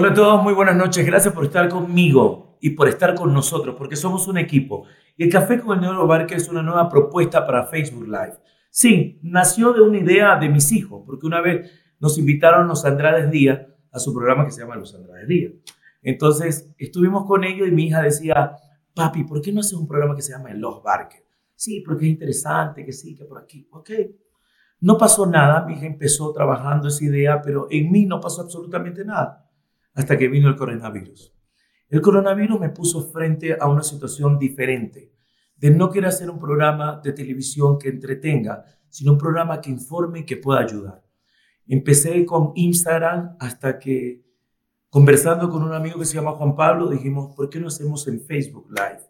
Hola a todos, muy buenas noches. Gracias por estar conmigo y por estar con nosotros, porque somos un equipo. Y el Café con el Negro Barque es una nueva propuesta para Facebook Live. Sí, nació de una idea de mis hijos, porque una vez nos invitaron los Andrades Díaz a su programa que se llama Los Andrades Díaz. Entonces estuvimos con ellos y mi hija decía, papi, ¿por qué no haces un programa que se llama Los Barques? Sí, porque es interesante, que sí, que por aquí. Ok. No pasó nada, mi hija empezó trabajando esa idea, pero en mí no pasó absolutamente nada hasta que vino el coronavirus. El coronavirus me puso frente a una situación diferente, de no querer hacer un programa de televisión que entretenga, sino un programa que informe y que pueda ayudar. Empecé con Instagram hasta que, conversando con un amigo que se llama Juan Pablo, dijimos, ¿por qué no hacemos en Facebook Live?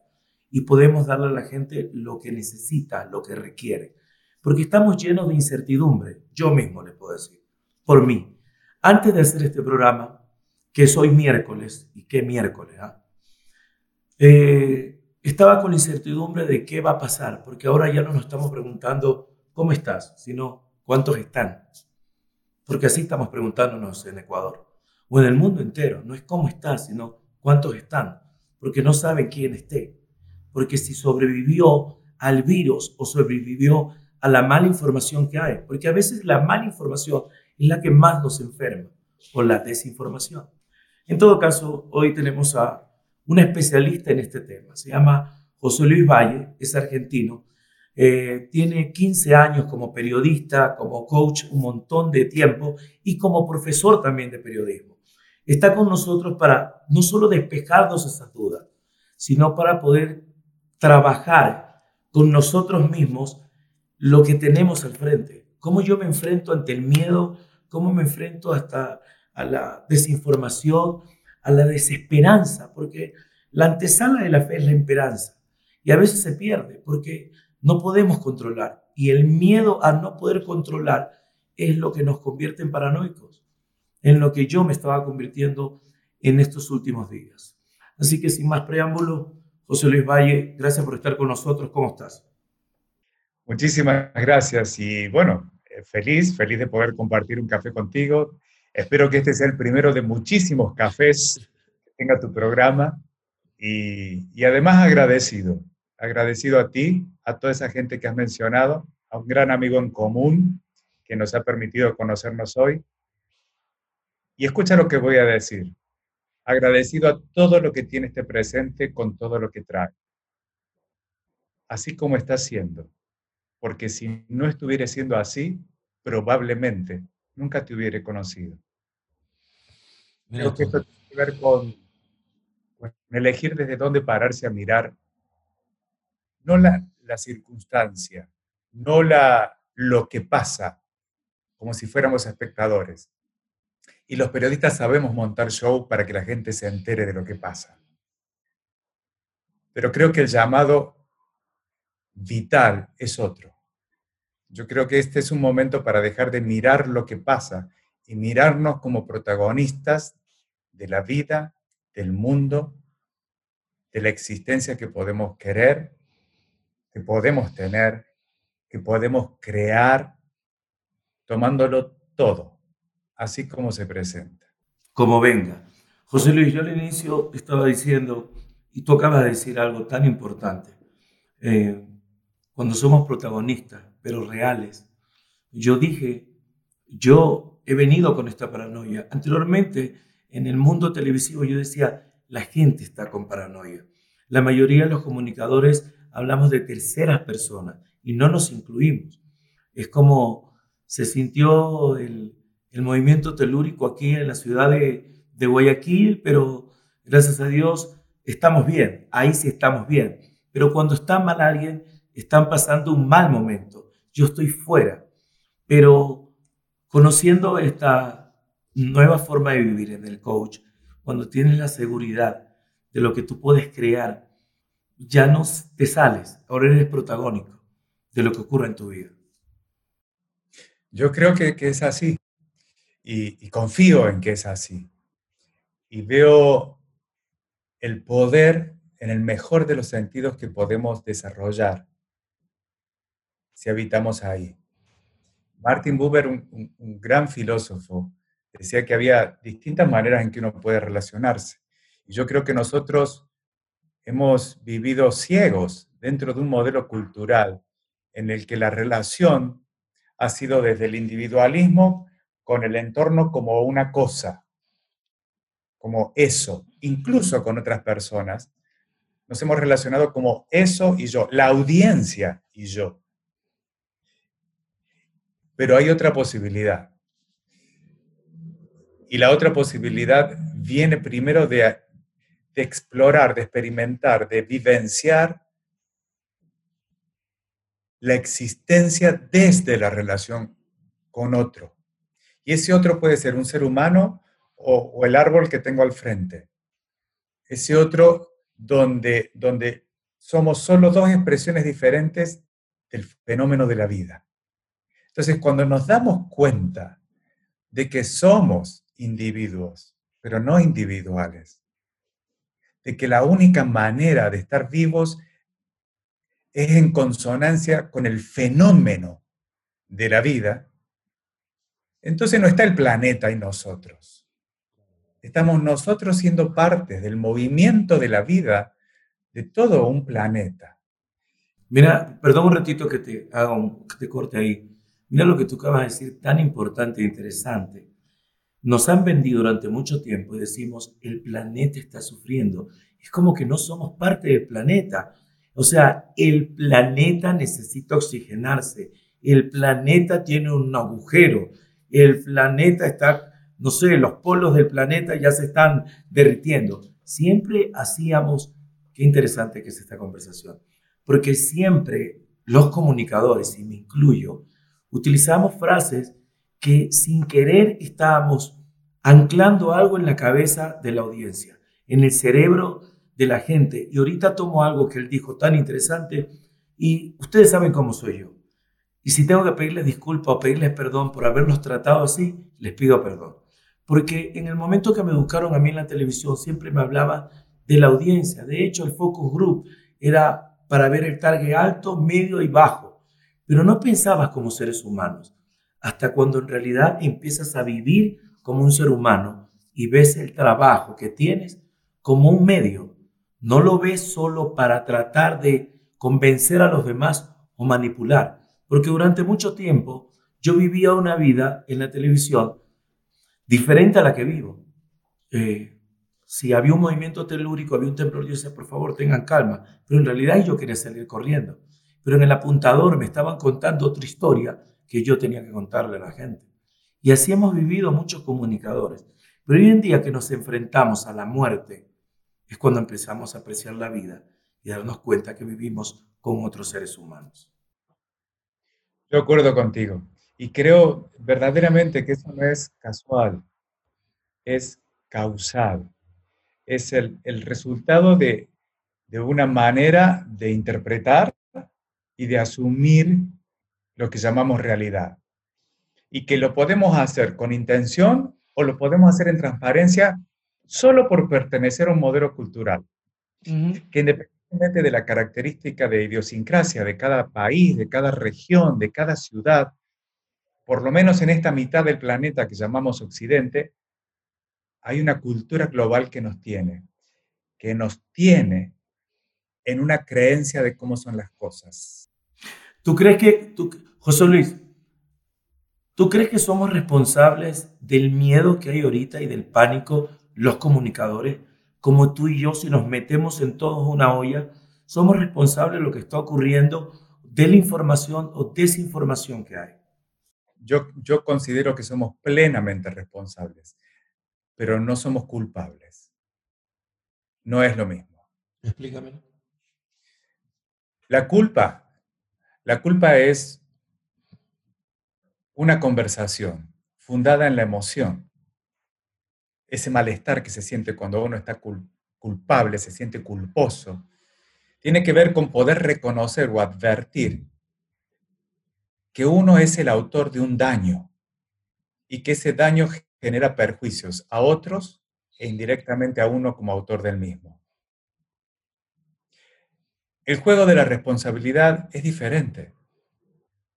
Y podemos darle a la gente lo que necesita, lo que requiere. Porque estamos llenos de incertidumbre, yo mismo le puedo decir, por mí. Antes de hacer este programa, que es hoy miércoles, y qué miércoles, ¿ah? eh, estaba con incertidumbre de qué va a pasar, porque ahora ya no nos estamos preguntando cómo estás, sino cuántos están. Porque así estamos preguntándonos en Ecuador, o en el mundo entero, no es cómo estás, sino cuántos están, porque no saben quién esté. Porque si sobrevivió al virus o sobrevivió a la mala información que hay, porque a veces la mala información es la que más nos enferma, o la desinformación. En todo caso, hoy tenemos a un especialista en este tema. Se llama José Luis Valle, es argentino. Eh, tiene 15 años como periodista, como coach, un montón de tiempo y como profesor también de periodismo. Está con nosotros para no solo despejarnos esas dudas, sino para poder trabajar con nosotros mismos lo que tenemos al frente. Cómo yo me enfrento ante el miedo, cómo me enfrento hasta a la desinformación, a la desesperanza, porque la antesala de la fe es la esperanza. Y a veces se pierde porque no podemos controlar. Y el miedo a no poder controlar es lo que nos convierte en paranoicos, en lo que yo me estaba convirtiendo en estos últimos días. Así que sin más preámbulo, José Luis Valle, gracias por estar con nosotros. ¿Cómo estás? Muchísimas gracias y bueno, eh, feliz, feliz de poder compartir un café contigo. Espero que este sea el primero de muchísimos cafés que tenga tu programa y, además agradecido, agradecido a ti, a toda esa gente que has mencionado, a un gran amigo en común que nos ha permitido conocernos hoy. Y escucha lo que voy a decir. Agradecido a todo lo que tiene este presente con todo lo que trae. Así como está siendo. Porque si no estuviera siendo así, probablemente nunca te hubiera conocido. Creo que esto tiene que ver con, elegir desde dónde pararse a mirar, no la, la circunstancia, no la, lo que pasa, como si fuéramos espectadores. Y los periodistas sabemos montar show para que la gente se entere de lo que pasa. Pero creo que el llamado vital es otro. Yo creo que este es un momento para dejar de mirar lo que pasa y mirarnos como protagonistas de la vida, del mundo, de la existencia que podemos querer, que podemos tener, que podemos crear, tomándolo todo, así como se presenta. Como venga. José Luis, yo al inicio estaba diciendo, y tú acabas de decir algo tan importante, eh, cuando somos protagonistas, pero reales. Yo dije, yo he venido con esta paranoia. Anteriormente, en el mundo televisivo, yo decía, la gente está con paranoia. La mayoría de los comunicadores hablamos de terceras personas y no nos incluimos. Es como se sintió el, movimiento telúrico aquí en la ciudad de, de Guayaquil, pero gracias a Dios estamos bien, ahí sí estamos bien. Pero cuando está mal alguien, están pasando un mal momento yo estoy fuera. Pero conociendo esta nueva forma de vivir en el coach, cuando tienes la seguridad de lo que tú puedes crear, ya no te sales, ahora eres protagónico de lo que ocurre en tu vida. Yo creo que, es así y, y confío en que es así. Y veo el poder en el mejor de los sentidos que podemos desarrollar si habitamos ahí. Martin Buber, un, gran filósofo, decía que había distintas maneras en que uno puede relacionarse. Y yo creo que nosotros hemos vivido ciegos dentro de un modelo cultural en el que la relación ha sido desde el individualismo con el entorno como una cosa, como eso, incluso con otras personas. Nos hemos relacionado como eso y yo, la audiencia y yo. Pero hay otra posibilidad. Y la otra posibilidad viene primero de explorar, de experimentar, de vivenciar la existencia desde la relación con otro. Y ese otro puede ser un ser humano o, el árbol que tengo al frente. Ese otro donde, donde somos solo dos expresiones diferentes del fenómeno de la vida. Entonces, cuando nos damos cuenta de que somos individuos, pero no individuales, de que la única manera de estar vivos es en consonancia con el fenómeno de la vida, entonces no está el planeta y nosotros. Estamos nosotros siendo parte del movimiento de la vida de todo un planeta. Mira, perdón un ratito que te haga un, que te corte ahí. Mira lo que tú acabas de decir, tan importante e interesante. Nos han vendido durante mucho tiempo y decimos, el planeta está sufriendo. Es como que no somos parte del planeta. O sea, el planeta necesita oxigenarse. El planeta tiene un agujero. El planeta está, no sé, los polos del planeta ya se están derritiendo. Siempre hacíamos, qué interesante que es esta conversación, porque siempre los comunicadores, y me incluyo, utilizamos frases que sin querer estábamos anclando algo en la cabeza de la audiencia, en el cerebro de la gente. Y ahorita tomo algo que él dijo tan interesante y ustedes saben cómo soy yo. Y si tengo que pedirles disculpas o pedirles perdón por haberlos tratado así, les pido perdón. Porque en el momento que me educaron a mí en la televisión siempre me hablaba de la audiencia. De hecho, el focus group era para ver el target alto, medio y bajo. Pero no pensabas como seres humanos hasta cuando en realidad empiezas a vivir como un ser humano y ves el trabajo que tienes como un medio. No lo ves solo para tratar de convencer a los demás o manipular, porque durante mucho tiempo yo vivía una vida en la televisión diferente a la que vivo. Eh, si había un movimiento telúrico, había un temblor, yo decía, por favor, tengan calma. Pero en realidad yo quería salir corriendo. Pero en el apuntador me estaban contando otra historia que yo tenía que contarle a la gente. Y así hemos vivido muchos comunicadores. Pero hoy en día que nos enfrentamos a la muerte, es cuando empezamos a apreciar la vida y darnos cuenta que vivimos con otros seres humanos. Yo acuerdo contigo. Y creo verdaderamente que eso no es casual, es causal. Es el, el resultado de, de una manera de interpretar y de asumir lo que llamamos realidad. Y que lo podemos hacer con intención o lo podemos hacer en transparencia solo por pertenecer a un modelo cultural. Que independientemente de la característica de idiosincrasia de cada país, de cada región, de cada ciudad, por lo menos en esta mitad del planeta que llamamos Occidente, hay una cultura global que nos tiene, que nos tiene en una creencia de cómo son las cosas. ¿Tú crees que, tú, José Luis, ¿tú crees que somos responsables del miedo que hay ahorita y del pánico los comunicadores? Como tú y yo, si nos metemos en todos una olla, somos responsables de lo que está ocurriendo, de la información o desinformación que hay. Yo, yo considero que somos plenamente responsables, pero no somos culpables. No es lo mismo. Explícame. La culpa la culpa es una conversación fundada en la emoción. Ese malestar que se siente cuando uno está culpable, se siente culposo, tiene que ver con poder reconocer o advertir que uno es el autor de un daño y que ese daño genera perjuicios a otros e indirectamente a uno como autor del mismo. El juego de la responsabilidad es diferente.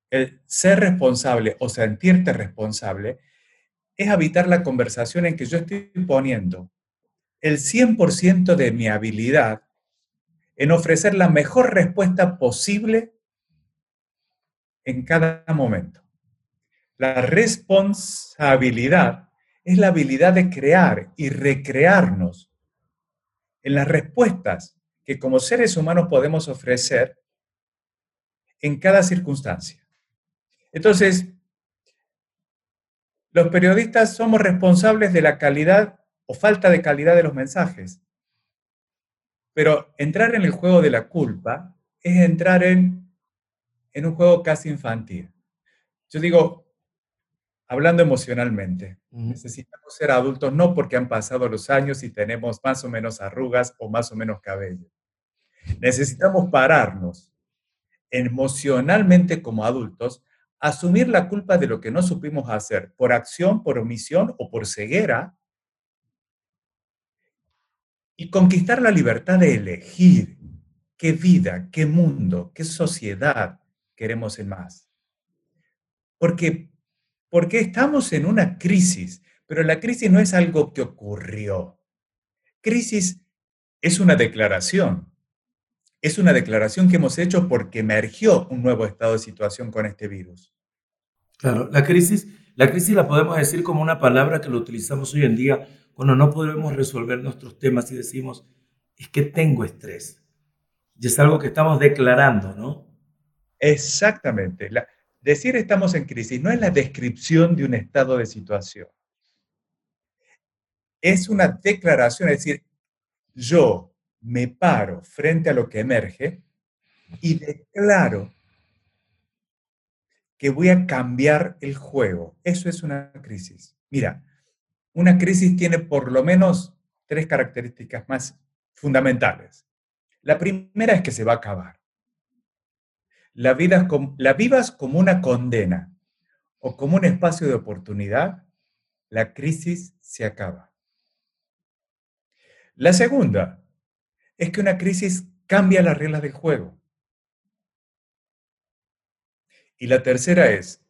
El ser responsable o sentirte responsable es habitar la conversación en que yo estoy poniendo el 100% de mi habilidad en ofrecer la mejor respuesta posible en cada momento. La responsabilidad es la habilidad de crear y recrearnos en las respuestas que como seres humanos podemos ofrecer en cada circunstancia. Entonces, los periodistas somos responsables de la calidad o falta de calidad de los mensajes. Pero entrar en el juego de la culpa es entrar en, un juego casi infantil. Yo digo, hablando emocionalmente, necesitamos ser adultos no porque han pasado los años y tenemos más o menos arrugas o más o menos cabello. Necesitamos pararnos emocionalmente como adultos, asumir la culpa de lo que no supimos hacer por acción, por omisión o por ceguera y conquistar la libertad de elegir qué vida, qué mundo, qué sociedad queremos en más. Porque porque estamos en una crisis, pero la crisis no es algo que ocurrió. Crisis es una declaración. Es una declaración que hemos hecho porque emergió un nuevo estado de situación con este virus. Claro, la crisis, la crisis la podemos decir como una palabra que lo utilizamos hoy en día cuando no podemos resolver nuestros temas y decimos, es que tengo estrés. Y es algo que estamos declarando, ¿no? Exactamente. La, Decir estamos en crisis no es la descripción de un estado de situación. Es una declaración, es decir, yo me paro frente a lo que emerge y declaro que voy a cambiar el juego. Eso es una crisis. Mira, una crisis tiene por lo menos tres características más fundamentales. La primera es que se va a acabar la, vida, la vivas como una condena o como un espacio de oportunidad, la crisis se acaba. La segunda es que una crisis cambia las reglas del juego. Y la tercera es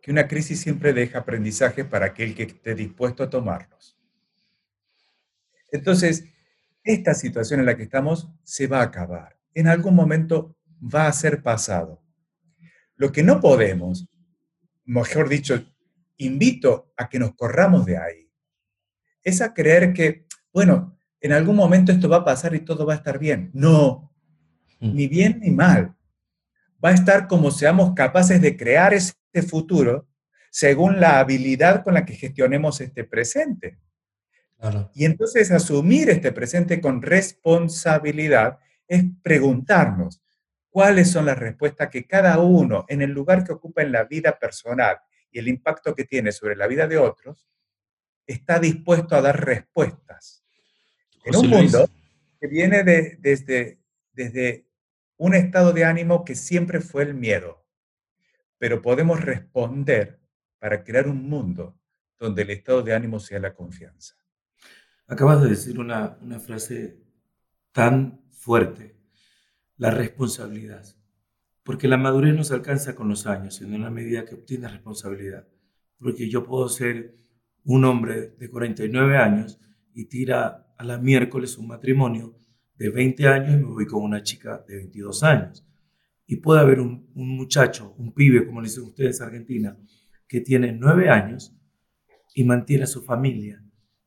que una crisis siempre deja aprendizaje para aquel que esté dispuesto a tomarlos. Entonces, esta situación en la que estamos se va a acabar. En algún momento va a ser pasado. Lo que no podemos, mejor dicho, invito a que nos corramos de ahí, es a creer que, bueno, en algún momento esto va a pasar y todo va a estar bien. No, mm. ni bien ni mal. Va a estar como seamos capaces de crear este futuro según la habilidad con la que gestionemos este presente. Y entonces asumir este presente con responsabilidad es preguntarnos, cuáles son las respuestas que cada uno en el lugar que ocupa en la vida personal y el impacto que tiene sobre la vida de otros, está dispuesto a dar respuestas. En un mundo que viene desde, desde un estado de ánimo que siempre fue el miedo, pero podemos responder para crear un mundo donde el estado de ánimo sea la confianza. Acabas de decir una, una frase tan fuerte la responsabilidad. Porque la madurez no se alcanza con los años, sino en la medida que obtienes responsabilidad. Porque yo puedo ser un hombre de 49 años y tira a la miércoles un matrimonio de 20 años y me voy con una chica de 22 años. Y puede haber un, muchacho, un pibe, como dicen ustedes en Argentina, que tiene 9 años y mantiene a su familia.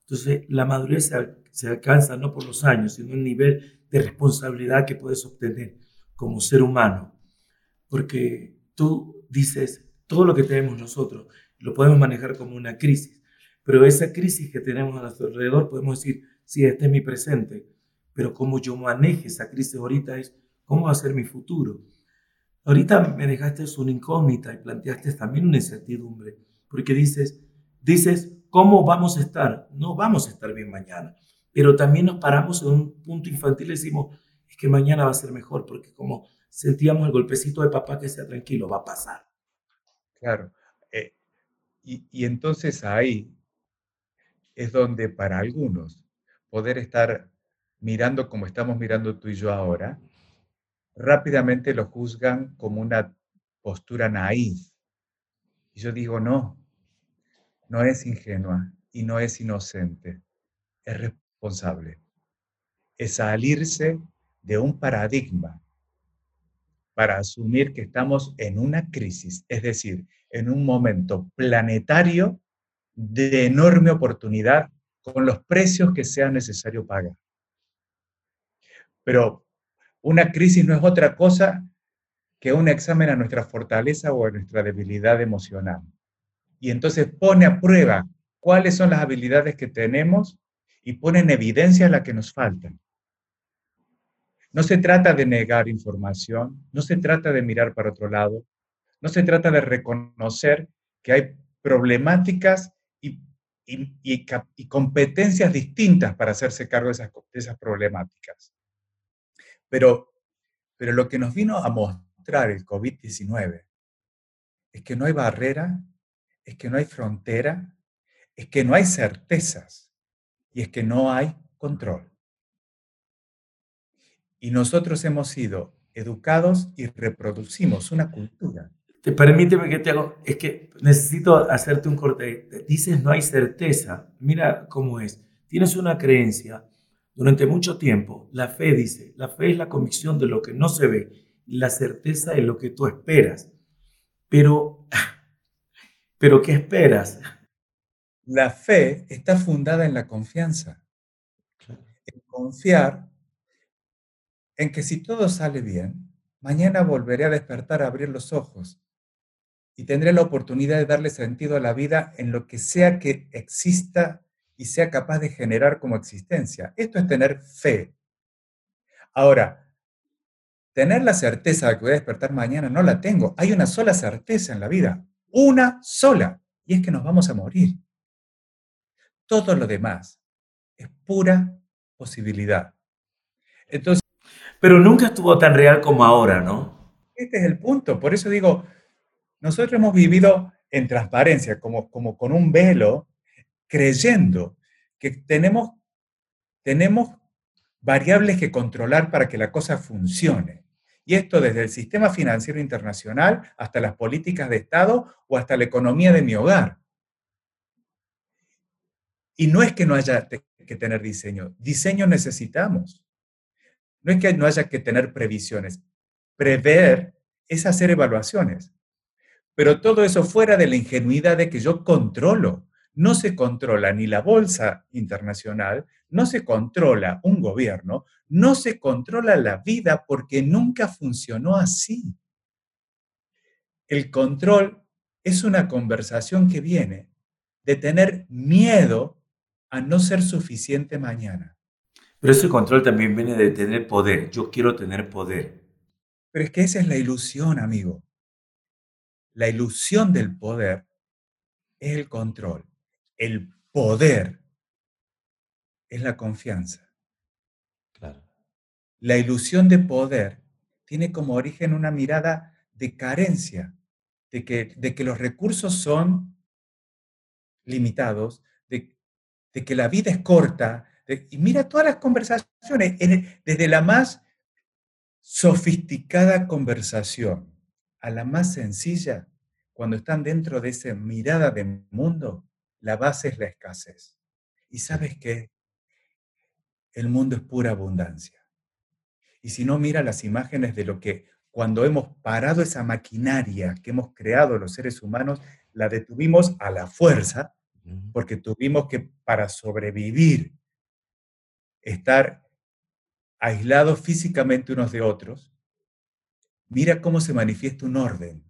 Entonces, la madurez se, se alcanza no por los años, sino el nivel de responsabilidad que puedes obtener como ser humano. Porque tú dices, todo lo que tenemos nosotros lo podemos manejar como una crisis, pero esa crisis que tenemos a nuestro alrededor podemos decir, sí, este es mi presente, pero cómo yo maneje esa crisis ahorita es cómo va a ser mi futuro. Ahorita me dejaste una incógnita y planteaste también una incertidumbre, porque dices, dices, ¿cómo vamos a estar? No vamos a estar bien mañana pero también nos paramos en un punto infantil y decimos, es que mañana va a ser mejor, porque como sentíamos el golpecito de papá que sea tranquilo, va a pasar. Claro. Eh, y, y entonces ahí es donde para algunos poder estar mirando como estamos mirando tú y yo ahora, rápidamente lo juzgan como una postura naif. Y yo digo, no, no es ingenua y no es inocente, es responsable. Es salirse de un paradigma para asumir que estamos en una crisis, es decir, en un momento planetario de enorme oportunidad con los precios que sea necesario pagar. Pero una crisis no es otra cosa que un examen a nuestra fortaleza o a nuestra debilidad emocional. Y entonces pone a prueba cuáles son las habilidades que tenemos y pone en evidencia las que nos faltan. No se trata de negar información, no se trata de mirar para otro lado, no se trata de reconocer que hay problemáticas y, competencias distintas para hacerse cargo de esas, de esas problemáticas. Pero, pero lo que nos vino a mostrar el COVID-19 es que no hay barrera, es que no hay frontera, es que no hay certezas y es que no hay control. Y nosotros hemos sido educados y reproducimos una cultura. Te permíteme que te hago, es que necesito hacerte un corte. Dices no hay certeza. Mira cómo es. Tienes una creencia. Durante mucho tiempo, la fe dice, la fe es la convicción de lo que no se ve la certeza de lo que tú esperas. Pero, pero ¿qué esperas? La fe está fundada en la confianza. En confiar en que si todo sale bien, mañana volveré a despertar, a abrir los ojos y tendré la oportunidad de darle sentido a la vida en lo que sea que exista y sea capaz de generar como existencia. Esto es tener fe. Ahora, tener la certeza de que voy a despertar mañana no la tengo. Hay una sola certeza en la vida, una sola, y es que nos vamos a morir. Todo lo demás es pura posibilidad. Entonces, pero nunca estuvo tan real como ahora, ¿no? Este es el punto. Por eso digo, nosotros hemos vivido en transparencia, como, como con un velo, creyendo que tenemos, tenemos variables que controlar para que la cosa funcione. Y esto desde el sistema financiero internacional hasta las políticas de Estado o hasta la economía de mi hogar. Y no es que no haya que tener diseño, diseño necesitamos. No es que no haya que tener previsiones. Prever es hacer evaluaciones. Pero todo eso fuera de la ingenuidad de que yo controlo. No se controla ni la bolsa internacional, no se controla un gobierno, no se controla la vida porque nunca funcionó así. El control es una conversación que viene de tener miedo a no ser suficiente mañana. Pero ese control también viene de tener poder. Yo quiero tener poder. Pero es que esa es la ilusión, amigo. La ilusión del poder es el control. El poder es la confianza. Claro. La ilusión de poder tiene como origen una mirada de carencia, de que, de que los recursos son limitados, de, de que la vida es corta, y mira todas las conversaciones, desde la más sofisticada conversación a la más sencilla, cuando están dentro de esa mirada de mundo, la base es la escasez. Y sabes qué? El mundo es pura abundancia. Y si no, mira las imágenes de lo que cuando hemos parado esa maquinaria que hemos creado los seres humanos, la detuvimos a la fuerza, porque tuvimos que, para sobrevivir estar aislados físicamente unos de otros, mira cómo se manifiesta un orden,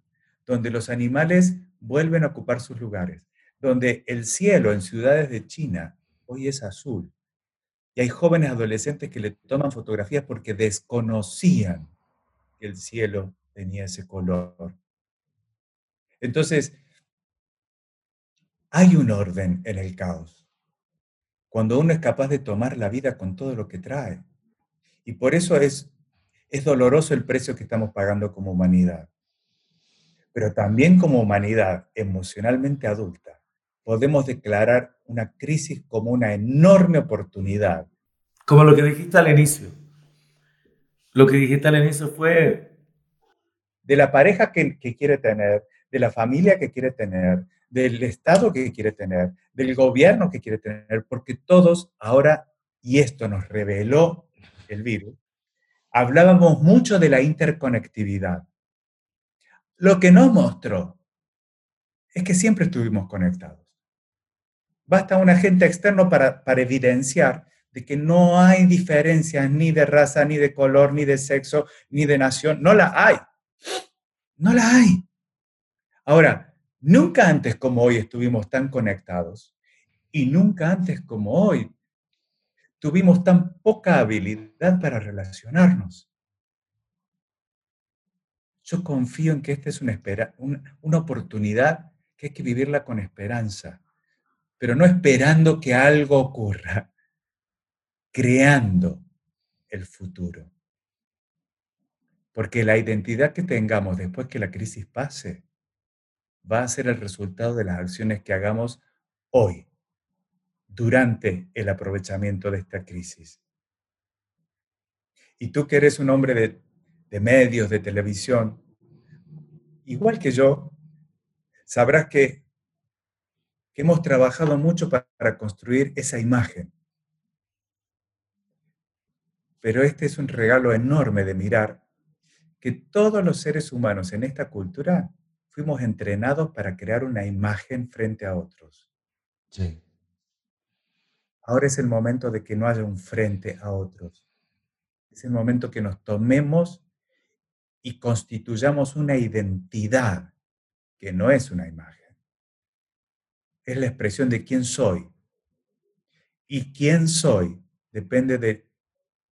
donde los animales vuelven a ocupar sus lugares, donde el cielo en ciudades de China hoy es azul, y hay jóvenes adolescentes que le toman fotografías porque desconocían que el cielo tenía ese color. Entonces, hay un orden en el caos cuando uno es capaz de tomar la vida con todo lo que trae. Y por eso es, es doloroso el precio que estamos pagando como humanidad. Pero también como humanidad emocionalmente adulta, podemos declarar una crisis como una enorme oportunidad. Como lo que dijiste al inicio. Lo que dijiste al inicio fue... De la pareja que, que quiere tener, de la familia que quiere tener, del Estado que quiere tener, del gobierno que quiere tener, porque todos ahora, y esto nos reveló el virus, hablábamos mucho de la interconectividad. Lo que nos mostró es que siempre estuvimos conectados. Basta un agente externo para, para evidenciar de que no hay diferencias ni de raza, ni de color, ni de sexo, ni de nación. No la hay. No la hay. Ahora, nunca antes como hoy estuvimos tan conectados y nunca antes como hoy tuvimos tan poca habilidad para relacionarnos. Yo confío en que esta es una, una, oportunidad que hay que vivirla con esperanza, pero no esperando que algo ocurra, creando el futuro. Porque la identidad que tengamos después que la crisis pase va a ser el resultado de las acciones que hagamos hoy, durante el aprovechamiento de esta crisis. Y tú que eres un hombre de, medios, de televisión, igual que yo, sabrás que, que hemos trabajado mucho para construir esa imagen pero este es un regalo enorme de mirar que todos los seres humanos en esta cultura fuimos entrenados para crear una imagen frente a otros. Sí. Ahora es el momento de que no haya un frente a otros. Es el momento que nos tomemos y constituyamos una identidad que no es una imagen. Es la expresión de quién soy. Y quién soy depende de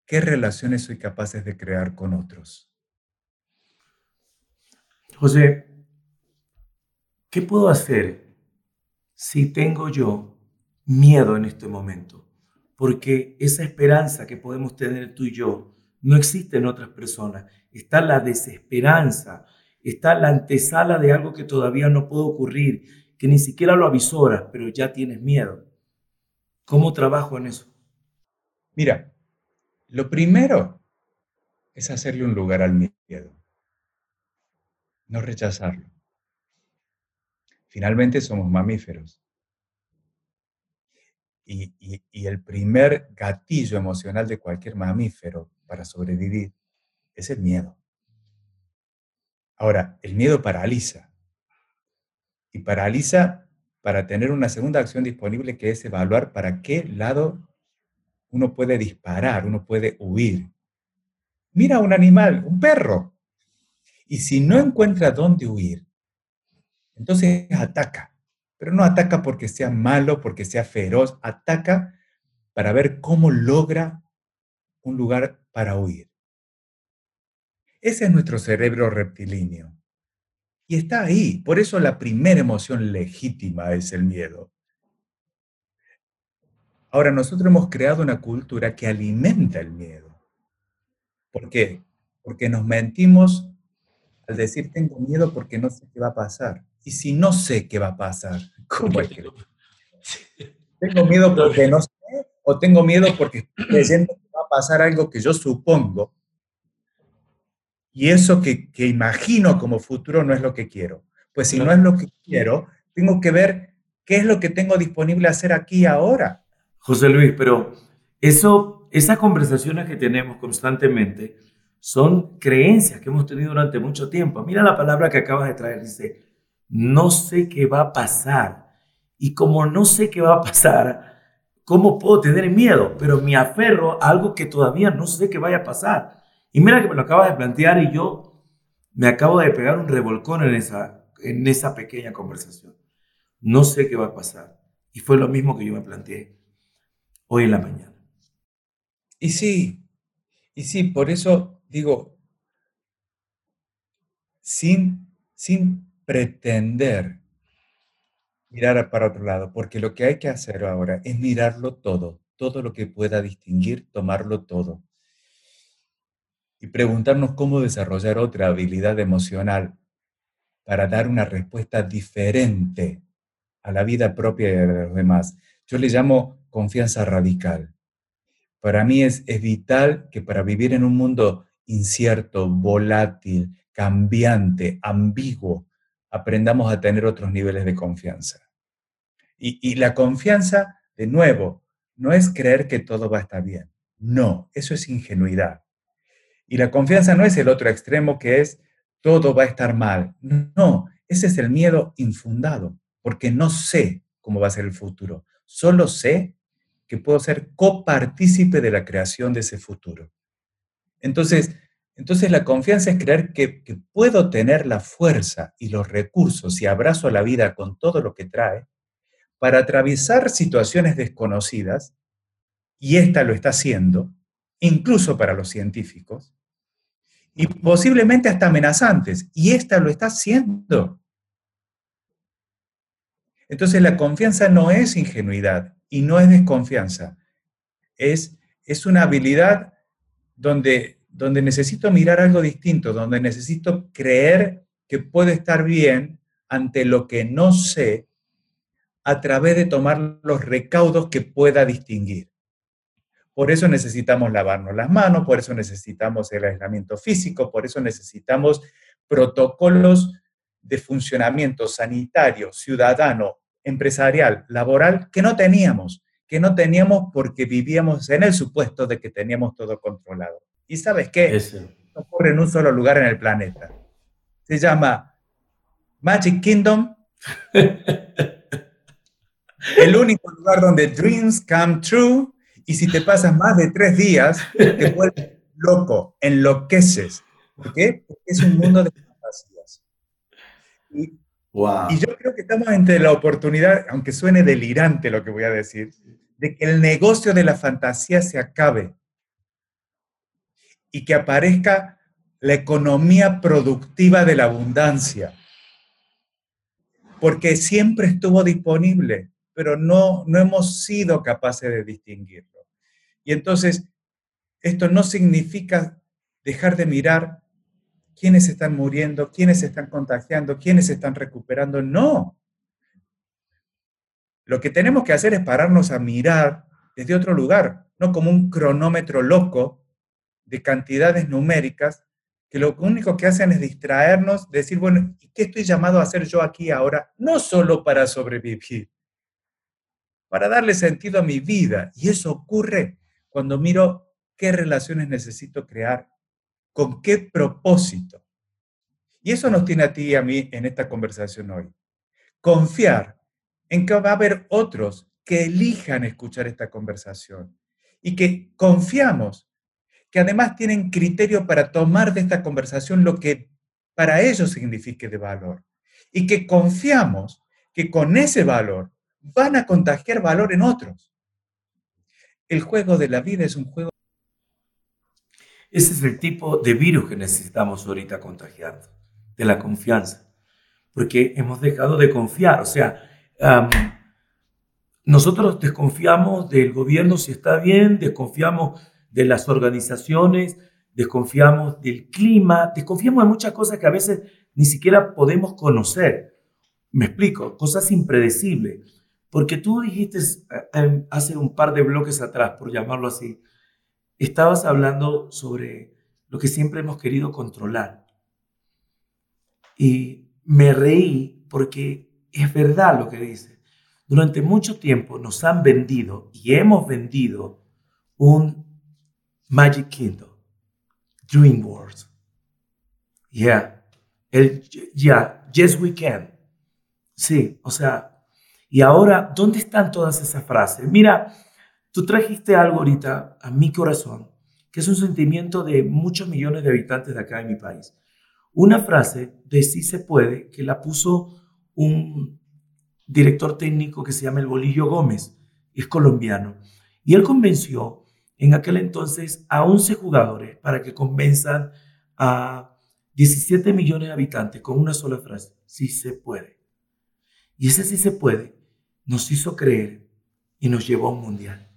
¿Qué relaciones soy capaces de crear con otros? José, ¿qué puedo hacer si tengo yo miedo en este momento? Porque esa esperanza que podemos tener tú y yo no existe en otras personas. Está la desesperanza, está la antesala de algo que todavía no puede ocurrir, que ni siquiera lo avisoras, pero ya tienes miedo. ¿Cómo trabajo en eso? Mira, lo primero es hacerle un lugar al miedo, no rechazarlo. Finalmente somos mamíferos. Y, el primer gatillo emocional de cualquier mamífero para sobrevivir es el miedo. Ahora, el miedo paraliza. Y paraliza para tener una segunda acción disponible que es evaluar para qué lado uno puede disparar, uno puede huir. Mira un animal, un perro. Y si no encuentra dónde huir, entonces ataca. Pero no ataca porque sea malo, porque sea feroz, ataca para ver cómo logra un lugar para huir. Ese es nuestro cerebro reptilíneo. Y está ahí. Por eso la primera emoción legítima es el miedo. Ahora, nosotros hemos creado una cultura que alimenta el miedo. ¿Por qué? Porque nos mentimos al decir tengo miedo porque no sé qué va a pasar. Y si no sé qué va a pasar, ¿cómo es que tengo miedo porque no sé o tengo miedo porque estoy creyendo que va a pasar algo que yo supongo y eso que, que imagino como futuro no es lo que quiero. Pues si no es lo que quiero, tengo que ver qué es lo que tengo disponible hacer aquí ahora. José Luis, pero eso, esas conversaciones que tenemos constantemente son creencias que hemos tenido durante mucho tiempo. Mira la palabra que acabas de traer, dice, no sé qué va a pasar. Y como no sé qué va a pasar, ¿cómo puedo tener miedo? Pero me aferro a algo que todavía no sé qué vaya a pasar. Y mira que me lo acabas de plantear y yo me acabo de pegar un revolcón en esa, en esa pequeña conversación. No sé qué va a pasar. Y fue lo mismo que yo me planteé hoy en la mañana. Y sí, y sí, por eso digo, sin, sin pretender mirar para otro lado, porque lo que hay que hacer ahora es mirarlo todo, todo lo que pueda distinguir, tomarlo todo. Y preguntarnos cómo desarrollar otra habilidad emocional para dar una respuesta diferente a la vida propia de los demás. Yo le llamo confianza radical. Para mí es, es vital que para vivir en un mundo incierto, volátil, cambiante, ambiguo, aprendamos a tener otros niveles de confianza. Y, la confianza, de nuevo, no es creer que todo va a estar bien. No, eso es ingenuidad. Y la confianza no es el otro extremo que es todo va a estar mal. No, ese es el miedo infundado, porque no sé cómo va a ser el futuro. Solo sé que puedo ser copartícipe de la creación de ese futuro. Entonces, entonces la confianza es creer que, puedo tener la fuerza y los recursos y abrazo a la vida con todo lo que trae para atravesar situaciones desconocidas, y esta lo está haciendo, incluso para los científicos, y posiblemente hasta amenazantes, y esta lo está haciendo. Entonces la confianza no es ingenuidad y no es desconfianza, es, es una habilidad donde, donde necesito mirar algo distinto, donde necesito creer que puede estar bien ante lo que no sé a través de tomar los recaudos que pueda distinguir. Por eso necesitamos lavarnos las manos, por eso necesitamos el aislamiento físico, por eso necesitamos protocolos de funcionamiento sanitario, ciudadano, empresarial, laboral, que no teníamos, que no teníamos porque vivíamos en el supuesto de que teníamos todo controlado. ¿Y sabes qué? Ocurre en un solo lugar en el planeta. Se llama Magic Kingdom. el único lugar donde dreams come true y si te pasas más de tres días, te vuelves loco, enloqueces. ¿Por qué? Porque es un mundo de fantasías. Y, y yo creo que estamos entre la oportunidad, aunque suene delirante lo que voy a decir, de que el negocio de la fantasía se acabe y que aparezca la economía productiva de la abundancia. Porque siempre estuvo disponible, pero no, no hemos sido capaces de distinguirlo. Y entonces, esto no significa dejar de mirar quiénes están muriendo, quiénes están contagiando, quiénes están recuperando. No. Lo que tenemos que hacer es pararnos a mirar desde otro lugar, no como un cronómetro loco de cantidades numéricas que lo único que hacen es distraernos, decir, bueno, ¿y qué estoy llamado a hacer yo aquí ahora? No solo para sobrevivir, para darle sentido a mi vida. Y eso ocurre cuando miro qué relaciones necesito crear, con qué propósito. Y eso nos tiene a ti y a mí en esta conversación hoy. Confiar en que va a haber otros que elijan escuchar esta conversación y que confiamos que además tienen criterio para tomar de esta conversación lo que para ellos signifique de valor y que confiamos que con ese valor van a contagiar valor en otros. El juego de la vida es un juego. Ese es el tipo de virus que necesitamos ahorita contagiando, de la confianza, porque hemos dejado de confiar. O sea, nosotros desconfiamos del gobierno si está bien, desconfiamos de las organizaciones, desconfiamos del clima, desconfiamos de muchas cosas que a veces ni siquiera podemos conocer. Me explico, cosas impredecibles. Porque tú dijiste eh, hace un par de bloques atrás, por llamarlo así, estabas hablando sobre lo que siempre hemos querido controlar. Y me reí porque es verdad lo que dice. Durante mucho tiempo nos han vendido y hemos vendido un Magic Kingdom, Dream World. Yeah, el, yeah, yes we can. Sí, o sea, y ahora, ¿dónde están todas esas frases? Mira, tú trajiste algo ahorita a mi corazón, que es un sentimiento de muchos millones de habitantes de acá en mi país. Una frase de sí se puede que la puso un director técnico que se llama El Bolillo Gómez, es colombiano, y él convenció en aquel entonces a 11 jugadores para que convenzan a 17 millones de habitantes con una sola frase, sí se puede. Y ese sí se puede nos hizo creer y nos llevó a un mundial.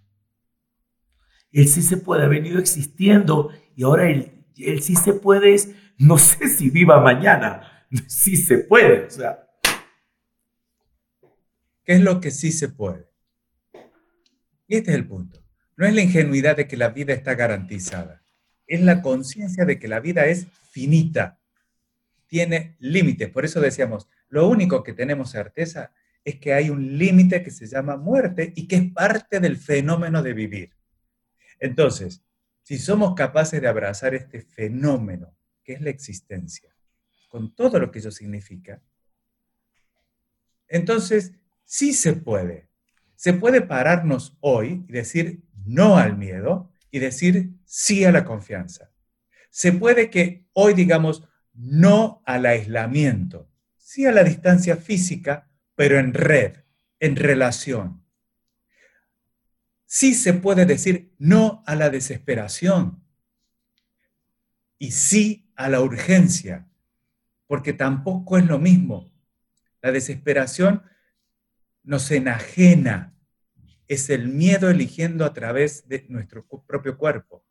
El sí se puede, ha venido existiendo y ahora el, el sí se puede es, no sé si viva mañana, sí se puede. O sea. ¿Qué es lo que sí se puede? Y este es el punto. No es la ingenuidad de que la vida está garantizada, es la conciencia de que la vida es finita, tiene límites. Por eso decíamos, Lo único que tenemos certeza es que hay un límite que se llama muerte y que es parte del fenómeno de vivir. Entonces, si somos capaces de abrazar este fenómeno que es la existencia, con todo lo que ello significa, entonces sí se puede. Se puede pararnos hoy y decir no al miedo y decir sí a la confianza. Se puede que hoy digamos no al aislamiento, sí a la distancia física, pero en red, en relación. Sí se puede decir no a la desesperación y sí a la urgencia, porque tampoco es lo mismo. La desesperación nos enajena, es el miedo eligiendo a través de nuestro propio cuerpo.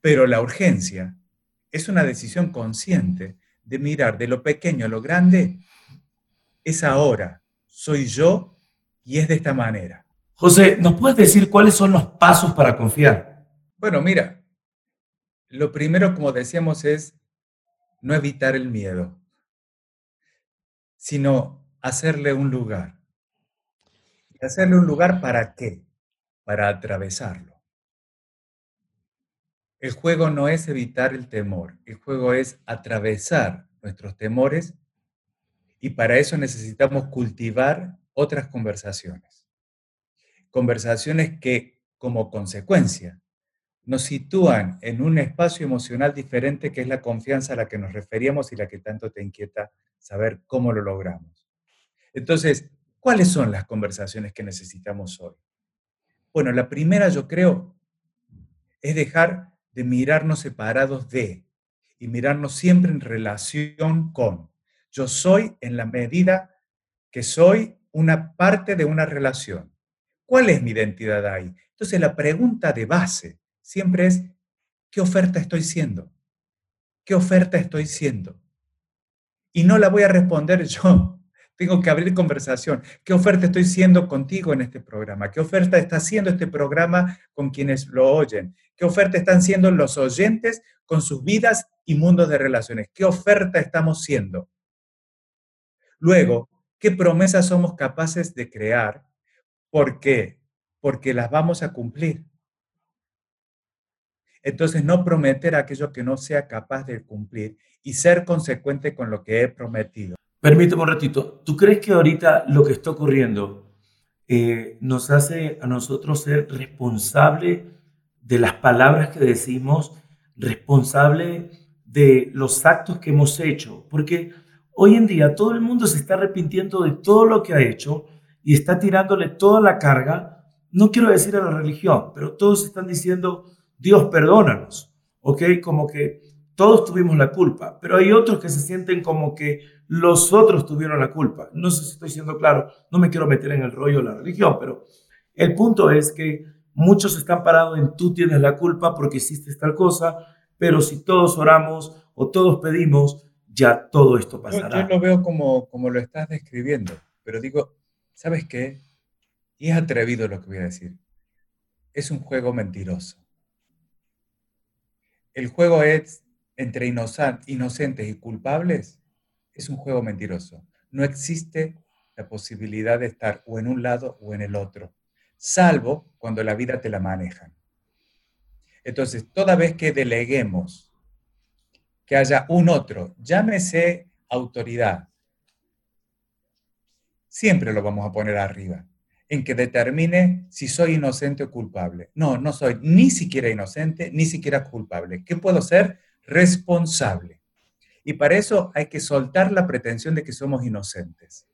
Pero la urgencia es una decisión consciente de mirar de lo pequeño a lo grande. Es ahora, soy yo y es de esta manera. José, ¿nos puedes decir cuáles son los pasos para confiar? Bueno, mira, lo primero, como decíamos, es no evitar el miedo, sino hacerle un lugar. ¿Y hacerle un lugar para qué? Para atravesarlo. El juego no es evitar el temor, el juego es atravesar nuestros temores y para eso necesitamos cultivar otras conversaciones. Conversaciones que como consecuencia nos sitúan en un espacio emocional diferente que es la confianza a la que nos referíamos y la que tanto te inquieta saber cómo lo logramos. Entonces, ¿cuáles son las conversaciones que necesitamos hoy? Bueno, la primera yo creo es dejar de mirarnos separados de y mirarnos siempre en relación con. Yo soy en la medida que soy una parte de una relación. ¿Cuál es mi identidad ahí? Entonces la pregunta de base siempre es, ¿qué oferta estoy siendo? ¿Qué oferta estoy siendo? Y no la voy a responder yo. Tengo que abrir conversación. ¿Qué oferta estoy siendo contigo en este programa? ¿Qué oferta está haciendo este programa con quienes lo oyen? ¿Qué oferta están siendo los oyentes con sus vidas y mundos de relaciones? ¿Qué oferta estamos siendo? Luego, ¿qué promesas somos capaces de crear? ¿Por qué? Porque las vamos a cumplir. Entonces, no prometer aquello que no sea capaz de cumplir y ser consecuente con lo que he prometido. Permíteme un ratito. ¿Tú crees que ahorita lo que está ocurriendo eh, nos hace a nosotros ser responsables de las palabras que decimos, responsable de los actos que hemos hecho? Porque hoy en día todo el mundo se está arrepintiendo de todo lo que ha hecho y está tirándole toda la carga, no quiero decir a la religión, pero todos están diciendo, Dios perdónanos, ¿ok? Como que todos tuvimos la culpa, pero hay otros que se sienten como que los otros tuvieron la culpa. No sé si estoy siendo claro, no me quiero meter en el rollo de la religión, pero el punto es que muchos están parados en tú tienes la culpa porque hiciste tal cosa, pero si todos oramos o todos pedimos, ya todo esto pasará. Yo, lo veo como, como lo estás describiendo, pero digo, ¿sabes qué? Y es atrevido lo que voy a decir. Es un juego mentiroso el juego es entre inocentes y culpables, es un juego mentiroso. No existe la posibilidad de estar o en un lado o en el otro, salvo cuando la vida te la manejan. Entonces, toda vez que deleguemos que haya un otro, llámese autoridad, siempre lo vamos a poner arriba en que determine si soy inocente o culpable. No, no soy ni siquiera inocente, ni siquiera culpable. ¿Qué puedo ser? Responsable. Y para eso hay que soltar la pretensión de que somos inocentes.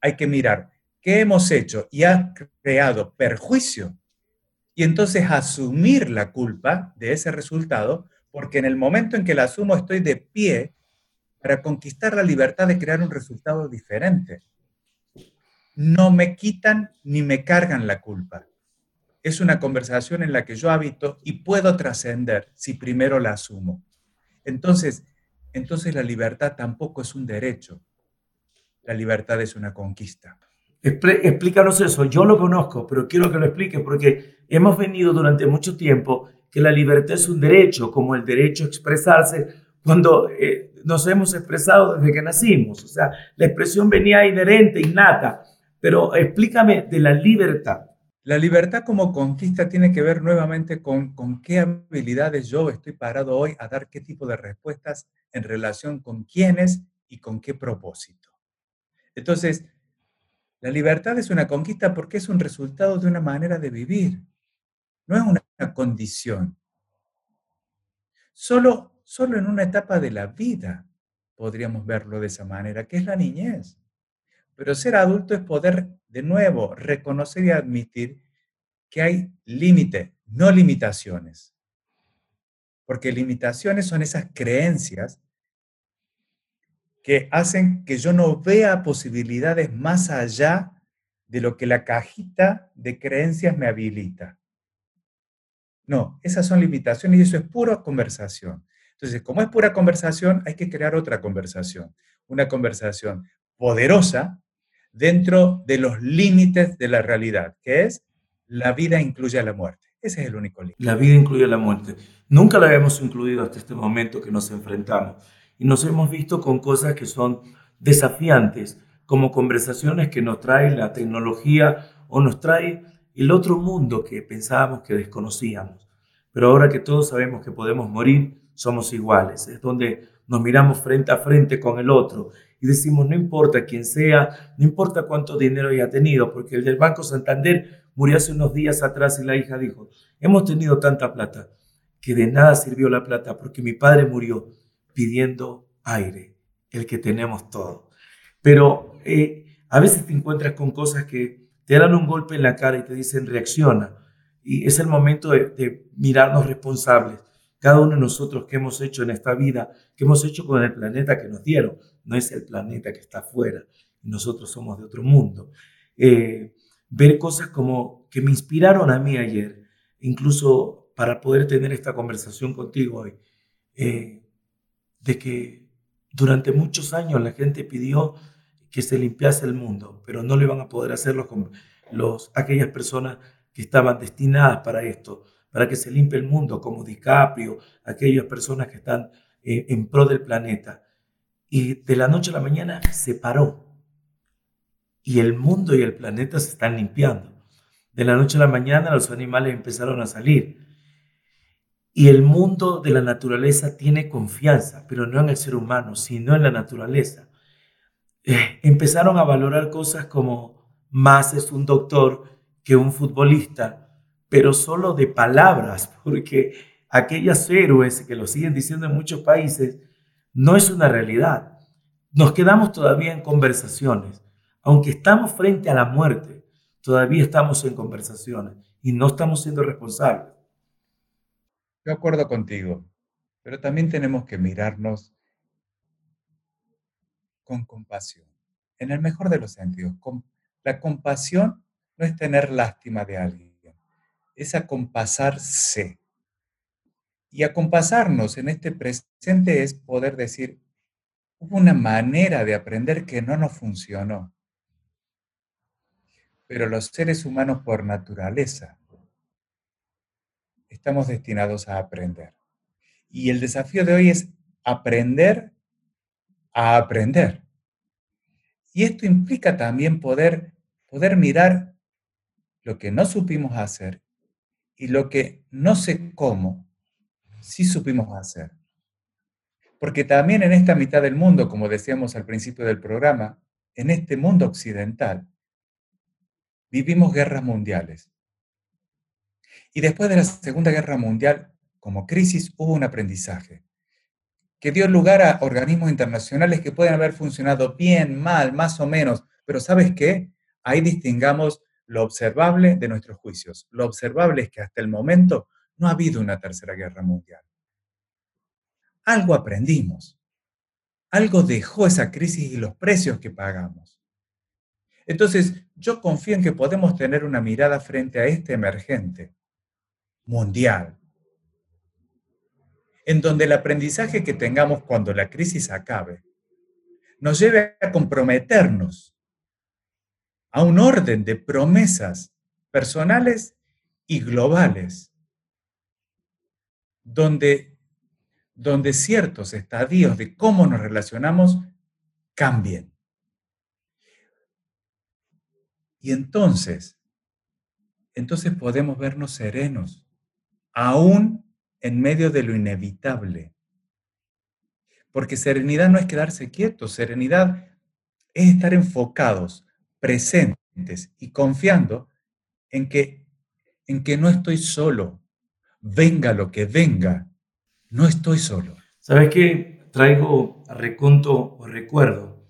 Hay que mirar qué hemos hecho y ha creado perjuicio y entonces asumir la culpa de ese resultado, porque en el momento en que la asumo estoy de pie para conquistar la libertad de crear un resultado diferente no me quitan ni me cargan la culpa. Es una conversación en la que yo habito y puedo trascender si primero la asumo. Entonces, entonces la libertad tampoco es un derecho. La libertad es una conquista. Explícanos eso. Yo lo conozco, pero quiero que lo expliques porque hemos venido durante mucho tiempo que la libertad es un derecho, como el derecho a expresarse cuando eh, nos hemos expresado desde que nacimos. O sea, la expresión venía inherente, innata. Pero explícame de la libertad. La libertad como conquista tiene que ver nuevamente con, con qué habilidades yo estoy parado hoy a dar qué tipo de respuestas en relación con quiénes y con qué propósito. Entonces, la libertad es una conquista porque es un resultado de una manera de vivir, no es una condición. Solo, solo en una etapa de la vida podríamos verlo de esa manera, que es la niñez. Pero ser adulto es poder, de nuevo, reconocer y admitir que hay límite, no limitaciones. Porque limitaciones son esas creencias que hacen que yo no vea posibilidades más allá de lo que la cajita de creencias me habilita. No, esas son limitaciones y eso es pura conversación. Entonces, como es pura conversación, hay que crear otra conversación. Una conversación poderosa dentro de los límites de la realidad, que es la vida incluye a la muerte. Ese es el único límite. La vida incluye a la muerte. Nunca la habíamos incluido hasta este momento que nos enfrentamos. Y nos hemos visto con cosas que son desafiantes, como conversaciones que nos trae la tecnología o nos trae el otro mundo que pensábamos que desconocíamos. Pero ahora que todos sabemos que podemos morir, somos iguales. Es donde nos miramos frente a frente con el otro y decimos, no importa quién sea, no importa cuánto dinero haya tenido, porque el del Banco Santander murió hace unos días atrás y la hija dijo, hemos tenido tanta plata que de nada sirvió la plata porque mi padre murió pidiendo aire, el que tenemos todo. Pero eh, a veces te encuentras con cosas que te dan un golpe en la cara y te dicen reacciona. Y es el momento de, de mirarnos responsables cada uno de nosotros que hemos hecho en esta vida, que hemos hecho con el planeta que nos dieron. No es el planeta que está afuera, nosotros somos de otro mundo. Eh, ver cosas como que me inspiraron a mí ayer, incluso para poder tener esta conversación contigo hoy, eh, de que durante muchos años la gente pidió que se limpiase el mundo, pero no lo iban a poder hacer los, los, aquellas personas que estaban destinadas para esto para que se limpie el mundo, como DiCaprio, aquellas personas que están eh, en pro del planeta. Y de la noche a la mañana se paró. Y el mundo y el planeta se están limpiando. De la noche a la mañana los animales empezaron a salir. Y el mundo de la naturaleza tiene confianza, pero no en el ser humano, sino en la naturaleza. Eh, empezaron a valorar cosas como más es un doctor que un futbolista, pero solo de palabras, porque aquellos héroes que lo siguen diciendo en muchos países, no es una realidad. Nos quedamos todavía en conversaciones. Aunque estamos frente a la muerte, todavía estamos en conversaciones y no estamos siendo responsables. De acuerdo contigo, pero también tenemos que mirarnos con compasión, en el mejor de los sentidos. La compasión no es tener lástima de alguien es acompasarse. Y acompasarnos en este presente es poder decir, hubo una manera de aprender que no nos funcionó. Pero los seres humanos por naturaleza estamos destinados a aprender. Y el desafío de hoy es aprender a aprender. Y esto implica también poder, poder mirar lo que no supimos hacer y lo que no sé cómo, sí supimos hacer. Porque también en esta mitad del mundo, como decíamos al principio del programa, en este mundo occidental, vivimos guerras mundiales. Y después de la Segunda Guerra Mundial, como crisis, hubo un aprendizaje que dio lugar a organismos internacionales que pueden haber funcionado bien, mal, más o menos, pero ¿sabes qué? Ahí distingamos lo observable de nuestros juicios. Lo observable es que hasta el momento no ha habido una tercera guerra mundial. Algo aprendimos. Algo dejó esa crisis y los precios que pagamos. Entonces, yo confío en que podemos tener una mirada frente a este emergente mundial, en donde el aprendizaje que tengamos cuando la crisis acabe nos lleve a comprometernos a un orden de promesas personales y globales, donde, donde ciertos estadios de cómo nos relacionamos cambien. Y entonces, entonces podemos vernos serenos, aún en medio de lo inevitable. Porque serenidad no es quedarse quietos, serenidad es estar enfocados, presentes y confiando en que, en que no estoy solo. Venga lo que venga, no estoy solo. ¿Sabes qué? Traigo a reconto o recuerdo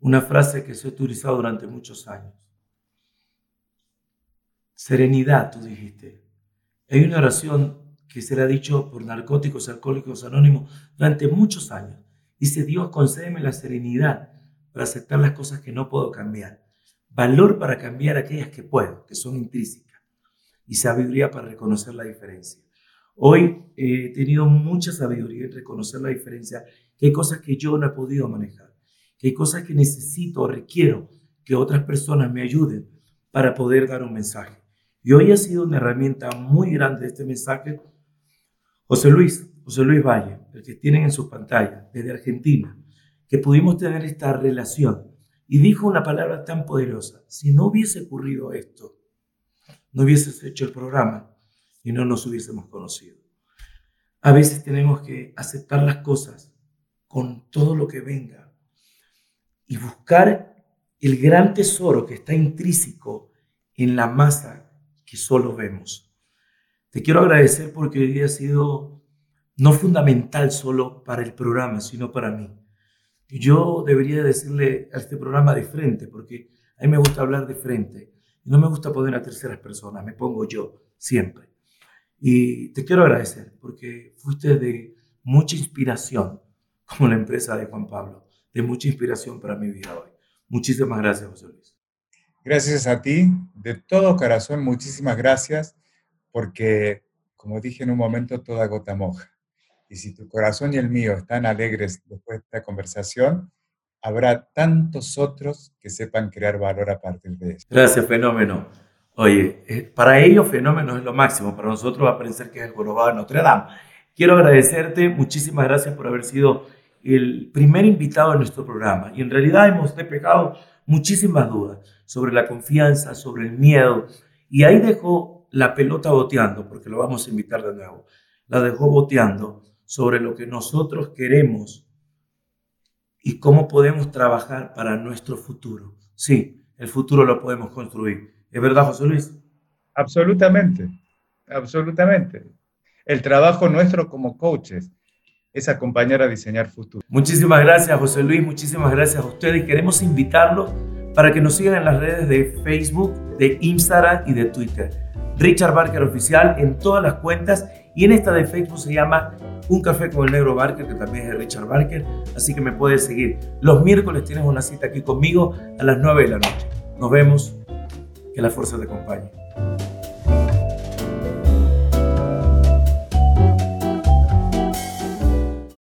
una frase que se ha utilizado durante muchos años. Serenidad, tú dijiste. Hay una oración que se le ha dicho por narcóticos alcohólicos anónimos durante muchos años. Dice, Dios, concédeme la serenidad para aceptar las cosas que no puedo cambiar, valor para cambiar aquellas que puedo, que son intrínsecas, y sabiduría para reconocer la diferencia. Hoy he tenido mucha sabiduría en reconocer la diferencia, que hay cosas que yo no he podido manejar, que hay cosas que necesito o requiero que otras personas me ayuden para poder dar un mensaje. Y hoy ha sido una herramienta muy grande de este mensaje José Luis, José Luis Valle, el que tienen en su pantalla, desde Argentina, que pudimos tener esta relación y dijo una palabra tan poderosa, si no hubiese ocurrido esto, no hubieses hecho el programa y no nos hubiésemos conocido. A veces tenemos que aceptar las cosas con todo lo que venga y buscar el gran tesoro que está intrínseco en la masa que solo vemos. Te quiero agradecer porque hoy día ha sido no fundamental solo para el programa, sino para mí. Yo debería decirle a este programa de frente, porque a mí me gusta hablar de frente. No me gusta poner a terceras personas, me pongo yo siempre. Y te quiero agradecer porque fuiste de mucha inspiración, como la empresa de Juan Pablo, de mucha inspiración para mi vida hoy. Muchísimas gracias, José Luis. Gracias a ti, de todo corazón, muchísimas gracias porque, como dije en un momento, toda gota moja. Y si tu corazón y el mío están alegres después de esta conversación, habrá tantos otros que sepan crear valor a partir de eso. Gracias, fenómeno. Oye, eh, para ellos fenómeno es lo máximo, para nosotros va a parecer que es el jorobado de Notre Dame. Quiero agradecerte, muchísimas gracias por haber sido el primer invitado en nuestro programa. Y en realidad hemos despejado muchísimas dudas sobre la confianza, sobre el miedo. Y ahí dejo la pelota boteando, porque lo vamos a invitar de nuevo, la dejó boteando sobre lo que nosotros queremos y cómo podemos trabajar para nuestro futuro. Sí, el futuro lo podemos construir. ¿Es verdad, José Luis? Absolutamente, absolutamente. El trabajo nuestro como coaches es acompañar a diseñar futuro. Muchísimas gracias, José Luis. Muchísimas gracias a ustedes. Queremos invitarlos para que nos sigan en las redes de Facebook, de Instagram y de Twitter. Richard Barker Oficial en todas las cuentas y en esta de Facebook se llama Un Café con el Negro Barker, que también es de Richard Barker, así que me puedes seguir. Los miércoles tienes una cita aquí conmigo a las 9 de la noche. Nos vemos, que la fuerza te acompañe.